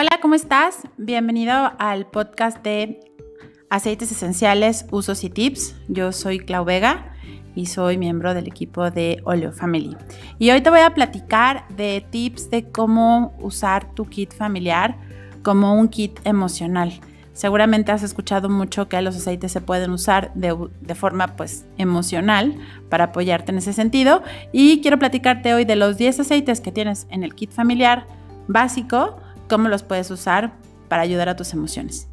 Hola, ¿cómo estás? Bienvenido al podcast de Aceites Esenciales, Usos y Tips. Yo soy Clau Vega y soy miembro del equipo de Oleo Family. Y hoy te voy a platicar de tips de cómo usar tu kit familiar como un kit emocional. Seguramente has escuchado mucho que los aceites se pueden usar de, de, forma pues emocional para apoyarte en ese sentido y quiero platicarte hoy de los 10 aceites que tienes en el kit familiar básico cómo los puedes usar para ayudar a tus emociones.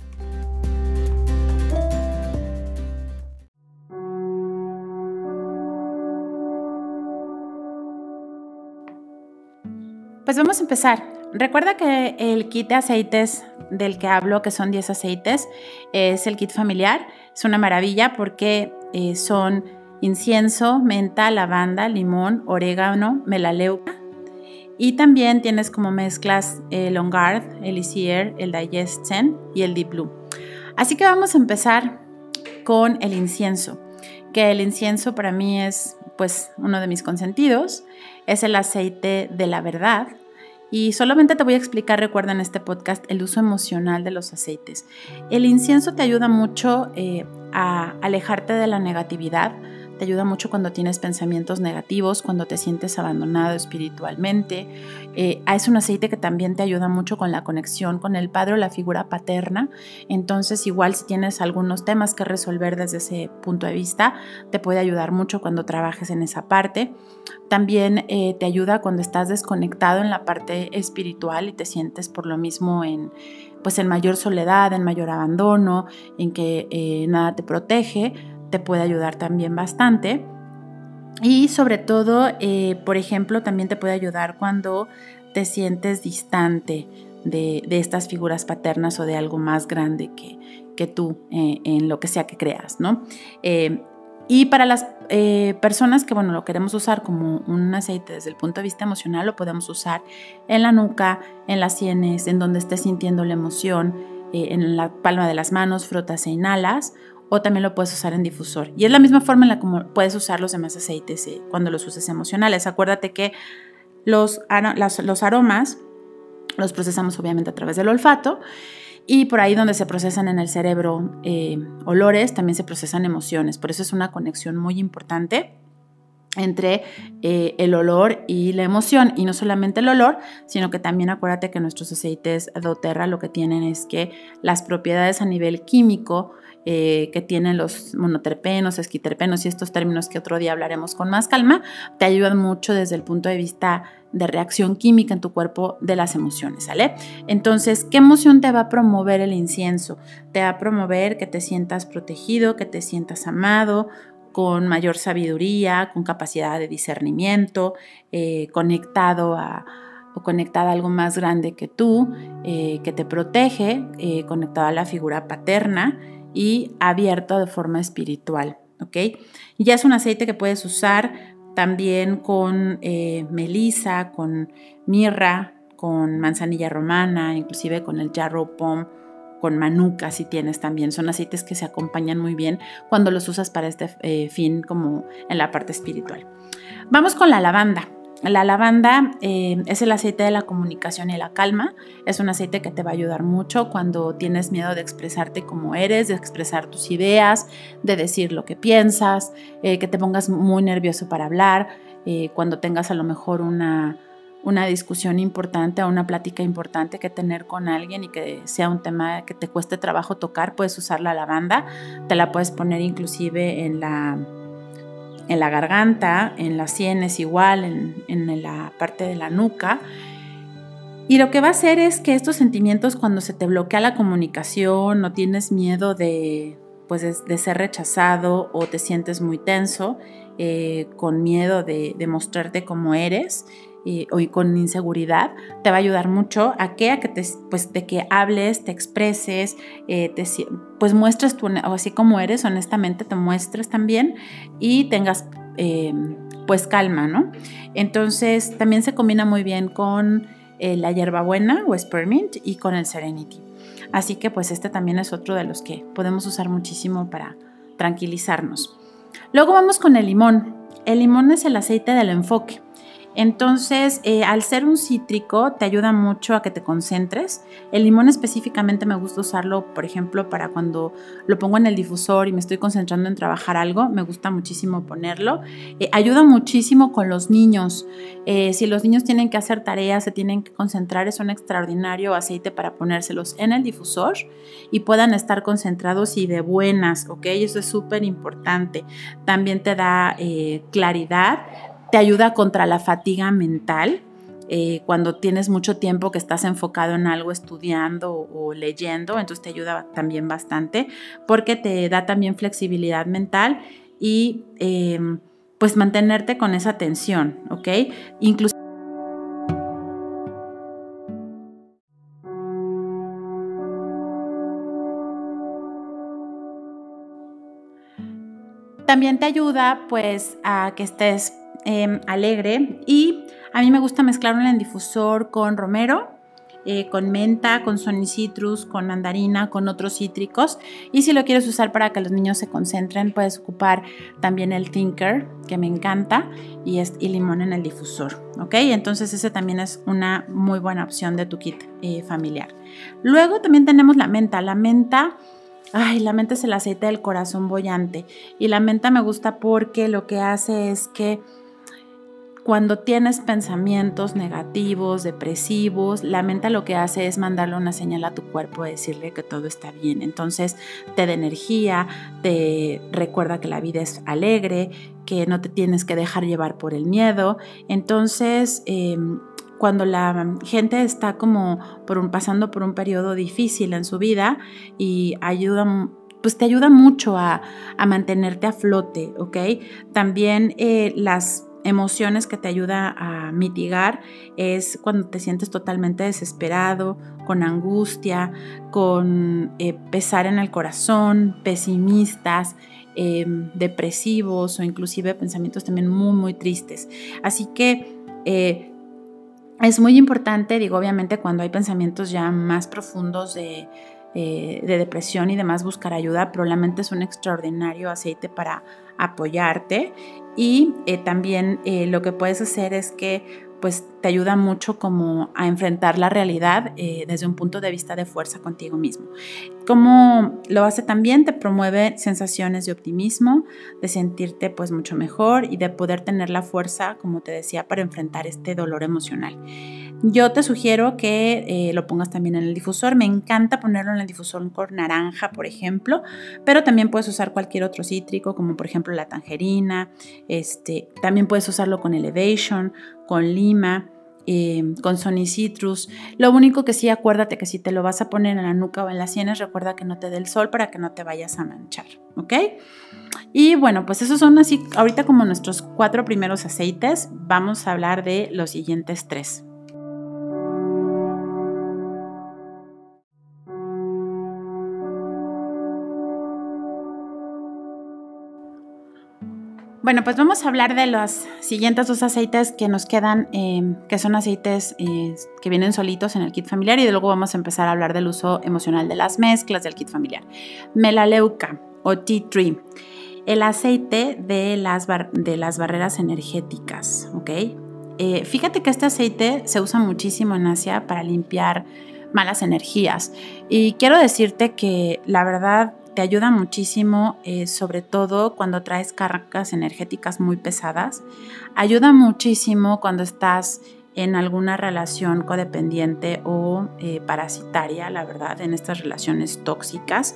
Pues vamos a empezar. Recuerda que el kit de aceites del que hablo, que son 10 aceites, es el kit familiar. Es una maravilla porque eh, son incienso, menta, lavanda, limón, orégano, melaleuca, y también tienes como mezclas el On Guard, el Easier, el Digest Zen y el Deep Blue. Así que vamos a empezar con el incienso, que el incienso para mí es pues uno de mis consentidos, es el aceite de la verdad. Y solamente te voy a explicar, recuerda en este podcast, el uso emocional de los aceites. El incienso te ayuda mucho eh, a alejarte de la negatividad, te ayuda mucho cuando tienes pensamientos negativos, cuando te sientes abandonado espiritualmente. Eh, es un aceite que también te ayuda mucho con la conexión con el padre o la figura paterna. Entonces, igual si tienes algunos temas que resolver desde ese punto de vista, te puede ayudar mucho cuando trabajes en esa parte. También eh, te ayuda cuando estás desconectado en la parte espiritual y te sientes por lo mismo en pues en mayor soledad, en mayor abandono, en que eh, nada te protege te puede ayudar también bastante. Y sobre todo, eh, por ejemplo, también te puede ayudar cuando te sientes distante de, estas figuras paternas o de algo más grande que, que tú eh, en lo que sea que creas, ¿no? Eh, y para las personas que, bueno, lo queremos usar como un aceite desde el punto de vista emocional, lo podemos usar en la nuca, en las sienes, en donde estés sintiendo la emoción, en la palma de las manos, frotas e inhalas, o también lo puedes usar en difusor. Y es la misma forma en la que puedes usar los demás aceites eh, cuando los uses emocionales. Acuérdate que los, los aromas los procesamos obviamente a través del olfato y por ahí donde se procesan en el cerebro eh, olores, también se procesan emociones. Por eso es una conexión muy importante entre eh, el olor y la emoción. Y no solamente el olor, sino que también acuérdate que nuestros aceites doTERRA lo que tienen es que las propiedades a nivel químico eh, que tienen los monoterpenos, esquiterpenos y estos términos que otro día hablaremos con más calma, te ayudan mucho desde el punto de vista de reacción química en tu cuerpo de las emociones, ¿sale? Entonces, ¿qué emoción te va a promover el incienso? Te va a promover que te sientas protegido, que te sientas amado, con mayor sabiduría, con capacidad de discernimiento, eh, conectado a o conectada algo más grande que tú, eh, que te protege, conectado a la figura paterna y abierto de forma espiritual, ¿ok? Ya es un aceite que puedes usar también con eh, melisa, con mirra, con manzanilla romana, inclusive con el jarro pom, con manuka si tienes también. Son aceites que se acompañan muy bien cuando los usas para este eh, fin como en la parte espiritual. Vamos con la lavanda. La lavanda eh, es el aceite de la comunicación y la calma. Es un aceite que te va a ayudar mucho cuando tienes miedo de expresarte como eres, de expresar tus ideas, de decir lo que piensas, eh, que te pongas muy nervioso para hablar, eh, cuando tengas a lo mejor una, una discusión importante o una plática importante que tener con alguien y que sea un tema que te cueste trabajo tocar, puedes usar la lavanda. Te la puedes poner inclusive en la en la garganta, en las sienes igual, en, la parte de la nuca. Y lo que va a hacer es que estos sentimientos cuando se te bloquea la comunicación o tienes miedo de, pues de, ser rechazado o te sientes muy tenso, eh, con miedo de, de mostrarte como eres, y, o con inseguridad, te va a ayudar mucho a que, a que te, pues, de que hables, te expreses, eh, te, pues muestres o así como eres, honestamente te muestres también y tengas em, pues calma, ¿no? Entonces también se combina muy bien con eh, la hierbabuena o spearmint y con el serenity. Así que pues este también es otro de los que podemos usar muchísimo para tranquilizarnos. Luego vamos con el limón. El limón es el aceite del enfoque. Entonces, eh, al ser un cítrico, te ayuda mucho a que te concentres. El limón específicamente me gusta usarlo, por ejemplo, para cuando lo pongo en el difusor y me estoy concentrando en trabajar algo, me gusta muchísimo ponerlo. Eh, ayuda muchísimo con los niños. Eh, si los niños tienen que hacer tareas, se tienen que concentrar, es un extraordinario aceite para ponérselos en el difusor y puedan estar concentrados y de buenas, ¿ok? Eso es súper importante. También te da claridad te ayuda contra la fatiga mental. Eh, cuando tienes mucho tiempo que estás enfocado en algo estudiando o, leyendo, entonces te ayuda también bastante porque te da también flexibilidad mental y eh, pues mantenerte con esa tensión, ¿ok? Incluso también te ayuda pues a que estés Em, alegre y a mí me gusta mezclarlo en el difusor con romero, eh, con menta, con Sony Citrus, con mandarina, con otros cítricos. Y si lo quieres usar para que los niños se concentren, puedes ocupar también el Thinker, que me encanta, y, es, limón en el difusor. ¿Ok? Entonces ese también es una muy buena opción de tu kit eh, familiar. Luego también tenemos la menta. La menta... Ay, la menta es el aceite del corazón bollante. Y la menta me gusta porque lo que hace es que cuando tienes pensamientos negativos, depresivos, la mente lo que hace es mandarle una señal a tu cuerpo, decirle que todo está bien. Entonces te da energía, te recuerda que la vida es alegre, que no te tienes que dejar llevar por el miedo. Entonces, em, cuando la gente está como pasando por un periodo difícil en su vida y ayuda pues te ayuda mucho a, mantenerte a flote, ¿ok? También eh, las emociones que te ayuda a mitigar es cuando te sientes totalmente desesperado, con angustia, con eh, pesar en el corazón, pesimistas, em, depresivos o inclusive pensamientos también muy, muy tristes. Así que... Eh, es muy importante, digo, obviamente cuando hay pensamientos ya más profundos de, eh, de depresión y demás, buscar ayuda, pero la mente es un extraordinario aceite para apoyarte y eh, también eh, lo que puedes hacer es que pues te ayuda mucho como a enfrentar la realidad eh, desde un punto de vista de fuerza contigo mismo. Como lo hace también, te promueve sensaciones de optimismo, de sentirte pues mucho mejor y de poder tener la fuerza, como te decía, para enfrentar este dolor emocional. Yo te sugiero que eh, lo pongas también en el difusor. Me encanta ponerlo en el difusor con naranja, por ejemplo, pero también puedes usar cualquier otro cítrico, como por ejemplo la tangerina. Este, también puedes usarlo con Elevation, con lima. Eh, con Sony Citrus. Lo único que sí, acuérdate que si te lo vas a poner en la nuca o en las sienes, recuerda que no te dé el sol para que no te vayas a manchar, ¿ok? Y bueno, pues esos son así, ahorita como nuestros cuatro primeros aceites, vamos a hablar de los siguientes tres. Bueno, pues vamos a hablar de los siguientes dos aceites que nos quedan, em, que son aceites eh, que vienen solitos en el kit familiar y luego vamos a empezar a hablar del uso emocional de las mezclas del kit familiar. Melaleuca o tea tree, el aceite de las, de las barreras energéticas, ¿ok? Eh, fíjate que este aceite se usa muchísimo en Asia para limpiar malas energías y quiero decirte que la verdad te ayuda muchísimo, eh, sobre todo cuando traes cargas energéticas muy pesadas. Ayuda muchísimo cuando estás en alguna relación codependiente o eh, parasitaria, la verdad, en estas relaciones tóxicas.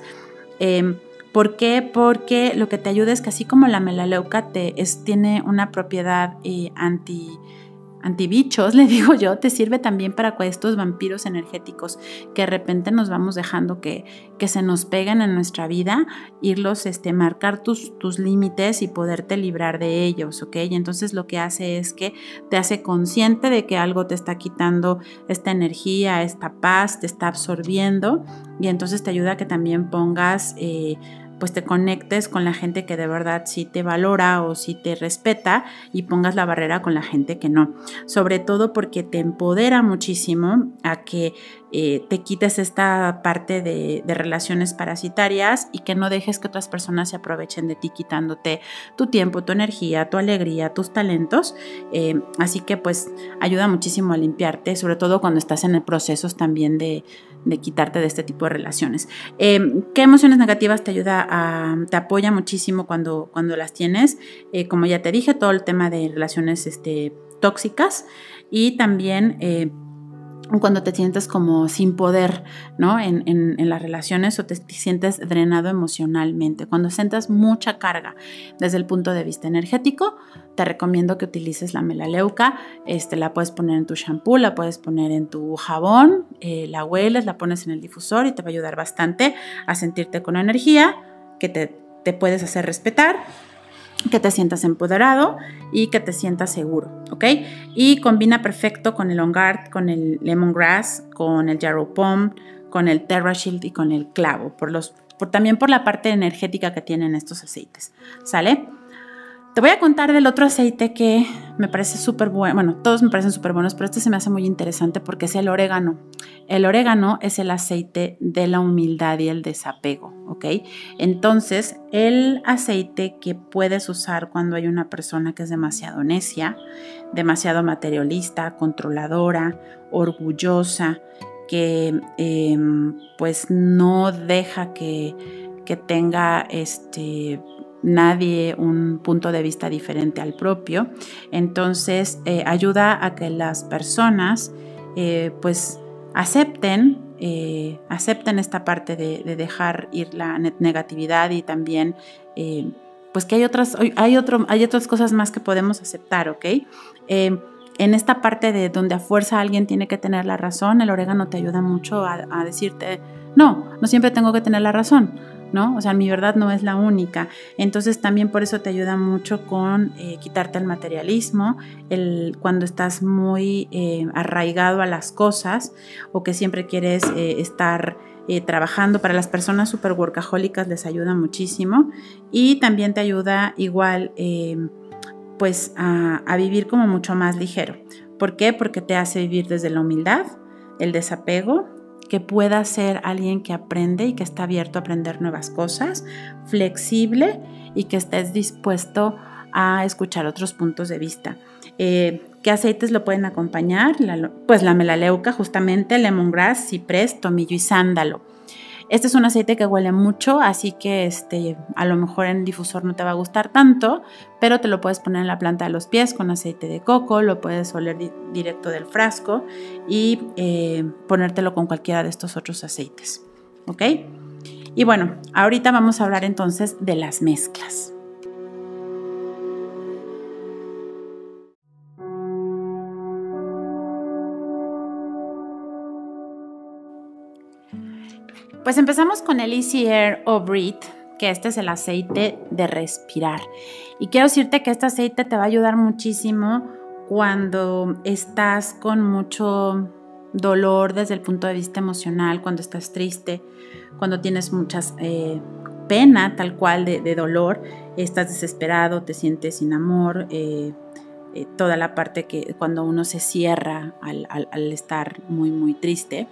Em, ¿Por qué? Porque lo que te ayuda es que así como la melaleuca te, tiene una propiedad eh, anti antibichos, le digo yo, te sirve también para estos vampiros energéticos que de repente nos vamos dejando que, que se nos peguen en nuestra vida, irlos, este, marcar tus, tus límites y poderte librar de ellos, ¿ok? Y entonces lo que hace es que te hace consciente de que algo te está quitando esta energía, esta paz, te está absorbiendo y entonces te ayuda a que también pongas... Eh, pues te conectes con la gente que de verdad sí te valora o sí te respeta y pongas la barrera con la gente que no. Sobre todo porque te empodera muchísimo a que eh, te quites esta parte de, relaciones parasitarias y que no dejes que otras personas se aprovechen de ti quitándote tu tiempo, tu energía, tu alegría, tus talentos. Eh, así que pues ayuda muchísimo a limpiarte, sobre todo cuando estás en el proceso también de, quitarte de este tipo de relaciones. Eh, ¿Qué emociones negativas te ayuda a, te apoya muchísimo cuando, cuando las tienes? como ya te dije, todo el tema de relaciones este, tóxicas y también cuando te sientes como sin poder, ¿no? En, las relaciones o te, sientes drenado emocionalmente. Cuando sientas mucha carga desde el punto de vista energético, te recomiendo que utilices la melaleuca. Este, la puedes poner en tu shampoo, la puedes poner en tu jabón, eh, la hueles, la pones en el difusor y te va a ayudar bastante a sentirte con energía, que te, te puedes hacer respetar que te sientas empoderado y que te sientas seguro, ¿ok? Y combina perfecto con el On Guard, con el Lemongrass, con el Yarrow Pom, con el Terra Shield y con el clavo, por los, por, también por la parte energética que tienen estos aceites, ¿sale? Te voy a contar del otro aceite que me parece súper bueno. Bueno, todos me parecen súper buenos, pero este se me hace muy interesante porque es el orégano. El orégano es el aceite de la humildad y el desapego, ¿ok? Entonces, el aceite que puedes usar cuando hay una persona que es demasiado necia, demasiado materialista, controladora, orgullosa, que em, pues no deja que, que tenga este nadie un punto de vista diferente al propio. Entonces eh, ayuda a que las personas eh, pues acepten, eh, acepten esta parte de, dejar ir la negatividad y también pues que hay otras, hay, hay otras cosas más que podemos aceptar, ¿ok? en esta parte de donde a fuerza alguien tiene que tener la razón, el orégano te ayuda mucho a decirte, no, no siempre tengo que tener la razón ¿no? O sea, mi verdad no es la única. Entonces también por eso te ayuda mucho con eh, quitarte el materialismo, el, cuando estás muy eh, arraigado a las cosas o que siempre quieres eh, estar trabajando. Para las personas super workahólicas les ayuda muchísimo y también te ayuda igual pues a, a vivir como mucho más ligero. ¿Por qué? Porque te hace vivir desde la humildad, el desapego que pueda ser alguien que aprende y que está abierto a aprender nuevas cosas, flexible y que estés dispuesto a escuchar otros puntos de vista. Eh, ¿Qué aceites lo pueden acompañar? pues la melaleuca, justamente, lemongrass, ciprés, tomillo y sándalo. Este es un aceite que huele mucho, así que este, a lo mejor en difusor no te va a gustar tanto, pero te lo puedes poner en la planta de los pies con aceite de coco, lo puedes oler directo del frasco y eh, ponértelo con cualquiera de estos otros aceites. ¿Ok? Y bueno, ahorita vamos a hablar entonces de las mezclas. Pues empezamos con el Easy Air o Breathe, que este es el aceite de respirar. Y quiero decirte que este aceite te va a ayudar muchísimo cuando estás con mucho dolor desde el punto de vista emocional, cuando estás triste, cuando tienes muchas eh, pena tal cual de, dolor, estás desesperado, te sientes sin amor, eh, eh, toda la parte que cuando uno se cierra al estar muy, muy triste.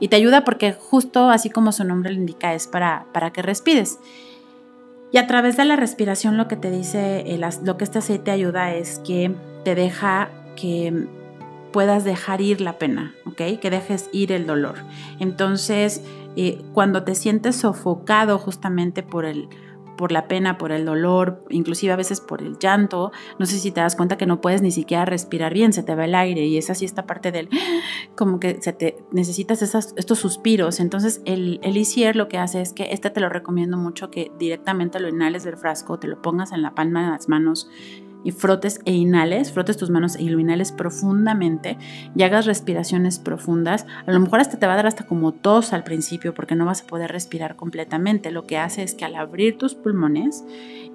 Y te ayuda porque justo así como su nombre lo indica es para, para que respires. Y a través de la respiración lo que te dice, lo que este aceite ayuda es que te deja que puedas dejar ir la pena, ¿ok? Que dejes ir el dolor. Entonces, eh, cuando te sientes sofocado justamente por el, por la pena, por el dolor, inclusive a veces por el llanto. No sé si te das cuenta que no puedes ni siquiera respirar bien, se te va el aire y es así esta parte del, como que se te, necesitas estos suspiros. Entonces el, el lo que hace es que este te lo recomiendo mucho que directamente lo inhales del frasco, te lo pongas en la palma de las manos y frotes e inhales, frotes tus manos lo inhales profundamente y hagas respiraciones profundas. A lo mejor hasta te va a dar hasta como tos al principio porque no vas a poder respirar completamente. Lo que hace es que al abrir tus pulmones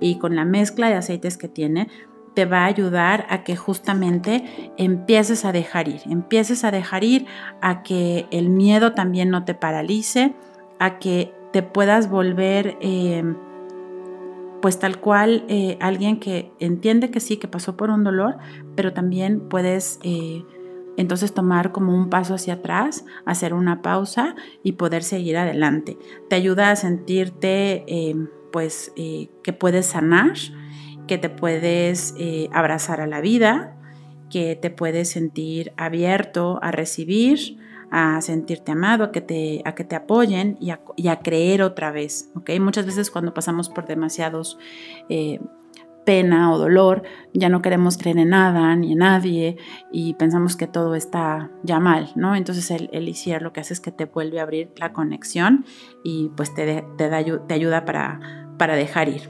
y con la mezcla de aceites que tiene, te va a ayudar a que justamente empieces a dejar ir, empieces a dejar ir, a que el miedo también no te paralice, a que te puedas volver... Eh, pues tal cual eh, alguien que entiende que sí, que pasó por un dolor, pero también puedes eh, entonces tomar como un paso hacia atrás, hacer una pausa y poder seguir adelante. Te ayuda a sentirte eh, pues que puedes sanar, que te puedes abrazar a la vida, que te puedes sentir abierto a recibir, a sentirte amado, a que te, a que te apoyen y a, creer otra vez. Muchas veces cuando pasamos por demasiados eh, pena o dolor, ya no queremos creer en nada ni en nadie y pensamos que todo está ya mal, ¿no? Entonces el, el lo que hace es que te vuelve a abrir la conexión y pues te, te, da, te ayuda para, para dejar ir.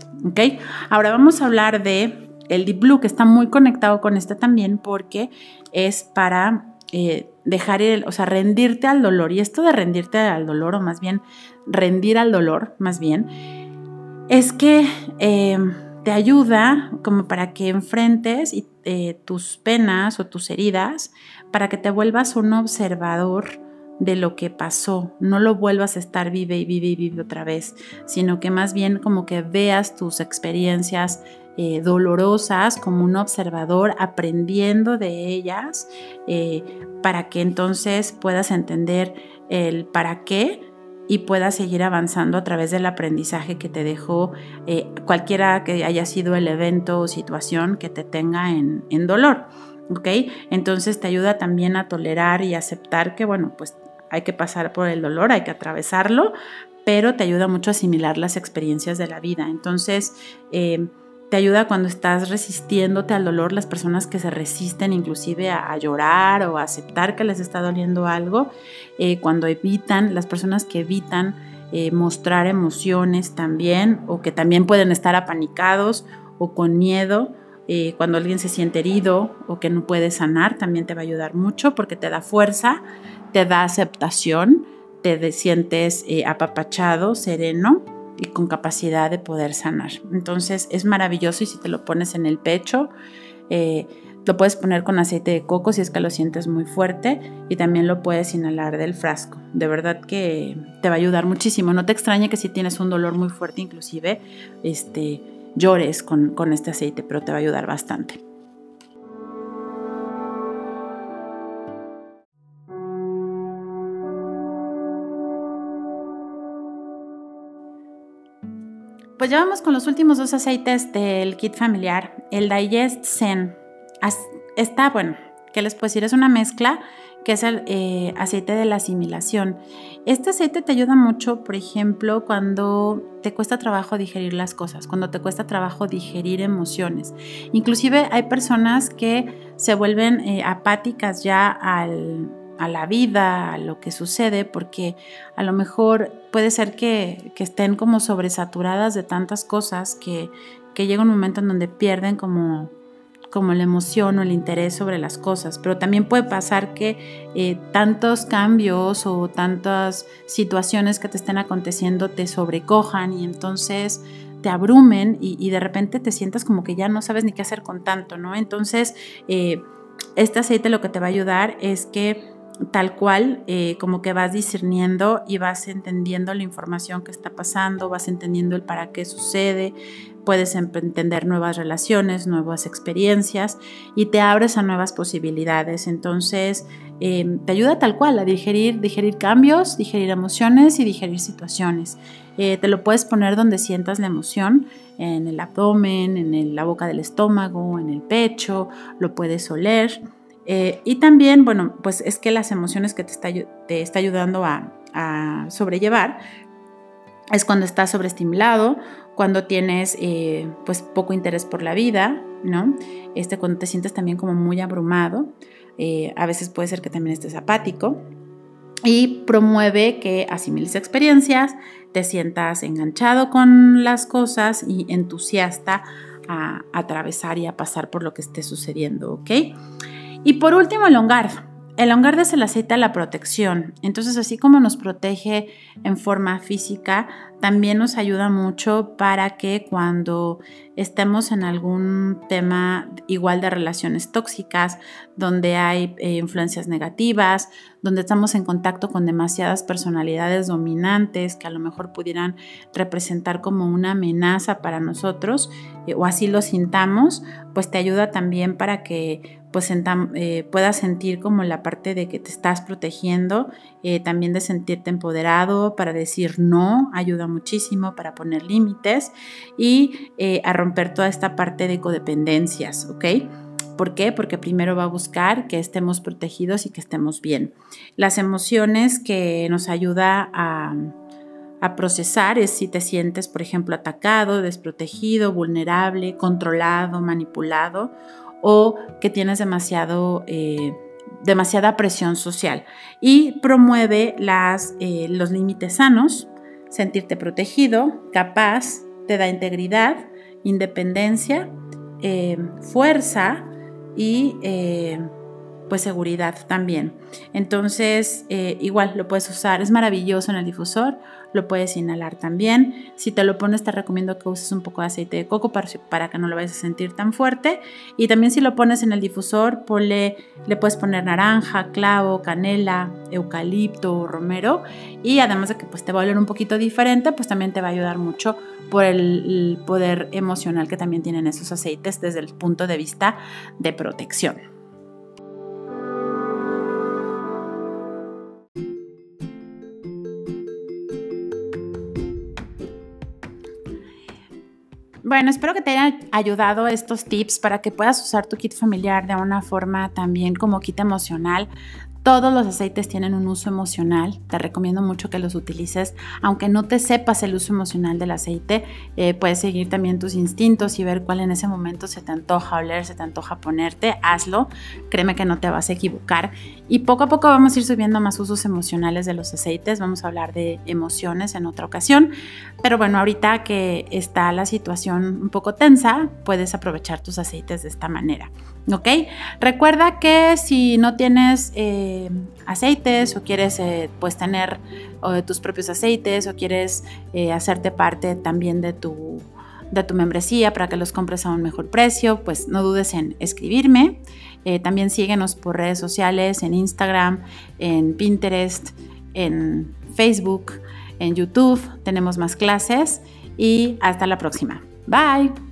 Ahora vamos a hablar de el Deep Blue, que está muy conectado con este también porque es para eh, dejar ir, o sea, rendirte al dolor. Y esto de rendirte al dolor, o más bien rendir al dolor, más bien, es que eh, te ayuda como para que enfrentes eh, tus penas o tus heridas, para que te vuelvas un observador de lo que pasó, no lo vuelvas a estar vive y vive y vive otra vez, sino que más bien como que veas tus experiencias eh, dolorosas como un observador, aprendiendo de ellas, eh, para que entonces puedas entender el para qué y puedas seguir avanzando a través del aprendizaje que te dejó eh, cualquiera que haya sido el evento o situación que te tenga en, dolor. ¿ok? Entonces te ayuda también a tolerar y aceptar que, bueno, pues hay que pasar por el dolor, hay que atravesarlo, pero te ayuda mucho a asimilar las experiencias de la vida. Entonces, te ayuda cuando estás resistiéndote al dolor, las personas que se resisten inclusive a, llorar o a aceptar que les está doliendo algo, eh, cuando evitan, las personas que evitan eh, mostrar emociones también o que también pueden estar apanicados o con miedo. Eh, cuando alguien se siente herido o que no puede sanar, también te va a ayudar mucho porque te da fuerza, te da aceptación, te sientes apapachado, sereno y con capacidad de poder sanar. Entonces es maravilloso y si te lo pones en el pecho, eh, lo puedes poner con aceite de coco si es que lo sientes muy fuerte y también lo puedes inhalar del frasco. De verdad que te va a ayudar muchísimo. No te extrañe que si tienes un dolor muy fuerte inclusive, este, llores con, con este aceite, pero te va a ayudar bastante. Pues ya vamos con los últimos dos aceites del kit familiar. El Digest Zen. Está, bueno, ¿qué les puedo decir? Es una mezcla que es el eh, aceite de la asimilación. Este aceite te ayuda mucho, por ejemplo, cuando te cuesta trabajo digerir las cosas, cuando te cuesta trabajo digerir emociones. Inclusive hay personas que se vuelven eh, apáticas ya al a la vida, a lo que sucede, porque a lo mejor puede ser que, estén como sobresaturadas de tantas cosas que, llega un momento en donde pierden como, como la emoción o el interés sobre las cosas. Pero también puede pasar que eh, tantos cambios o tantas situaciones que te estén aconteciendo te sobrecojan y entonces te abrumen y, de repente te sientas como que ya no sabes ni qué hacer con tanto, ¿no? Entonces, eh, este aceite lo que te va a ayudar es que tal cual, eh, como que vas discerniendo y vas entendiendo la información que está pasando, vas entendiendo el para qué sucede, puedes entender nuevas relaciones, nuevas experiencias y te abres a nuevas posibilidades. Entonces, eh, te ayuda tal cual a digerir, digerir cambios, digerir emociones y digerir situaciones. Eh, te lo puedes poner donde sientas la emoción, en el abdomen, en la boca del estómago, en el pecho, lo puedes oler. Eh, y también, bueno, pues es que las emociones que te está, te está ayudando a, sobrellevar es cuando estás sobreestimulado, cuando tienes eh, pues poco interés por la vida, ¿no? Este, cuando te sientes también como muy abrumado, eh, a veces puede ser que también estés apático y promueve que asimiles experiencias, te sientas enganchado con las cosas y entusiasta a, a atravesar y a pasar por lo que esté sucediendo, ¿ok? Y por último, el hongar. El hongar es el aceite de la protección. Entonces, así como nos protege en forma física también nos ayuda mucho para que cuando estemos en algún tema igual de relaciones tóxicas, donde hay eh, influencias negativas, donde estamos en contacto con demasiadas personalidades dominantes que a lo mejor pudieran representar como una amenaza para nosotros eh, o así lo sintamos, pues te ayuda también para que pues eh, puedas sentir como la parte de que te estás protegiendo, eh, también de sentirte empoderado para decir no, ayuda muchísimo para poner límites y a romper toda esta parte de codependencias, ¿ok? ¿Por qué? Porque primero va a buscar que estemos protegidos y que estemos bien. Las emociones que nos ayuda a, procesar es si te sientes, por ejemplo, atacado, desprotegido, vulnerable, controlado, manipulado o que tienes demasiado... Eh, demasiada presión social y promueve las, eh, los límites sanos, sentirte protegido, capaz, te da integridad, independencia, eh, fuerza, y eh, pues seguridad también. Entonces, eh, igual lo puedes usar, es maravilloso en el difusor, lo puedes inhalar también. Si te lo pones, te recomiendo que uses un poco de aceite de coco para, que no lo vayas a sentir tan fuerte. Y también si lo pones en el difusor, le puedes poner naranja, clavo, canela, eucalipto, romero. Y además de que pues, te va a oler un poquito diferente, pues también te va a ayudar mucho por el poder emocional que también tienen esos aceites desde el punto de vista de protección. Bueno, espero que te hayan ayudado estos tips para que puedas usar tu kit familiar de una forma también como kit emocional, todos los aceites tienen un uso emocional. Te recomiendo mucho que los utilices. Aunque no te sepas el uso emocional del aceite, eh, puedes seguir también tus instintos y ver cuál en ese momento se te antoja oler, se te antoja ponerte. Hazlo. Créeme que no te vas a equivocar. Y poco a poco vamos a ir subiendo más usos emocionales de los aceites. Vamos a hablar de emociones en otra ocasión. Pero bueno, ahorita que está la situación un poco tensa, puedes aprovechar tus aceites de esta manera. ¿Ok? Recuerda que si no tienes eh, aceites o quieres eh, pues tener tus propios aceites o quieres eh, hacerte parte también de tu, de tu membresía para que los compres a un mejor precio, pues no dudes en escribirme. también síguenos por redes sociales, en Instagram, en Pinterest, en Facebook, en YouTube. Tenemos más clases y hasta la próxima. Bye.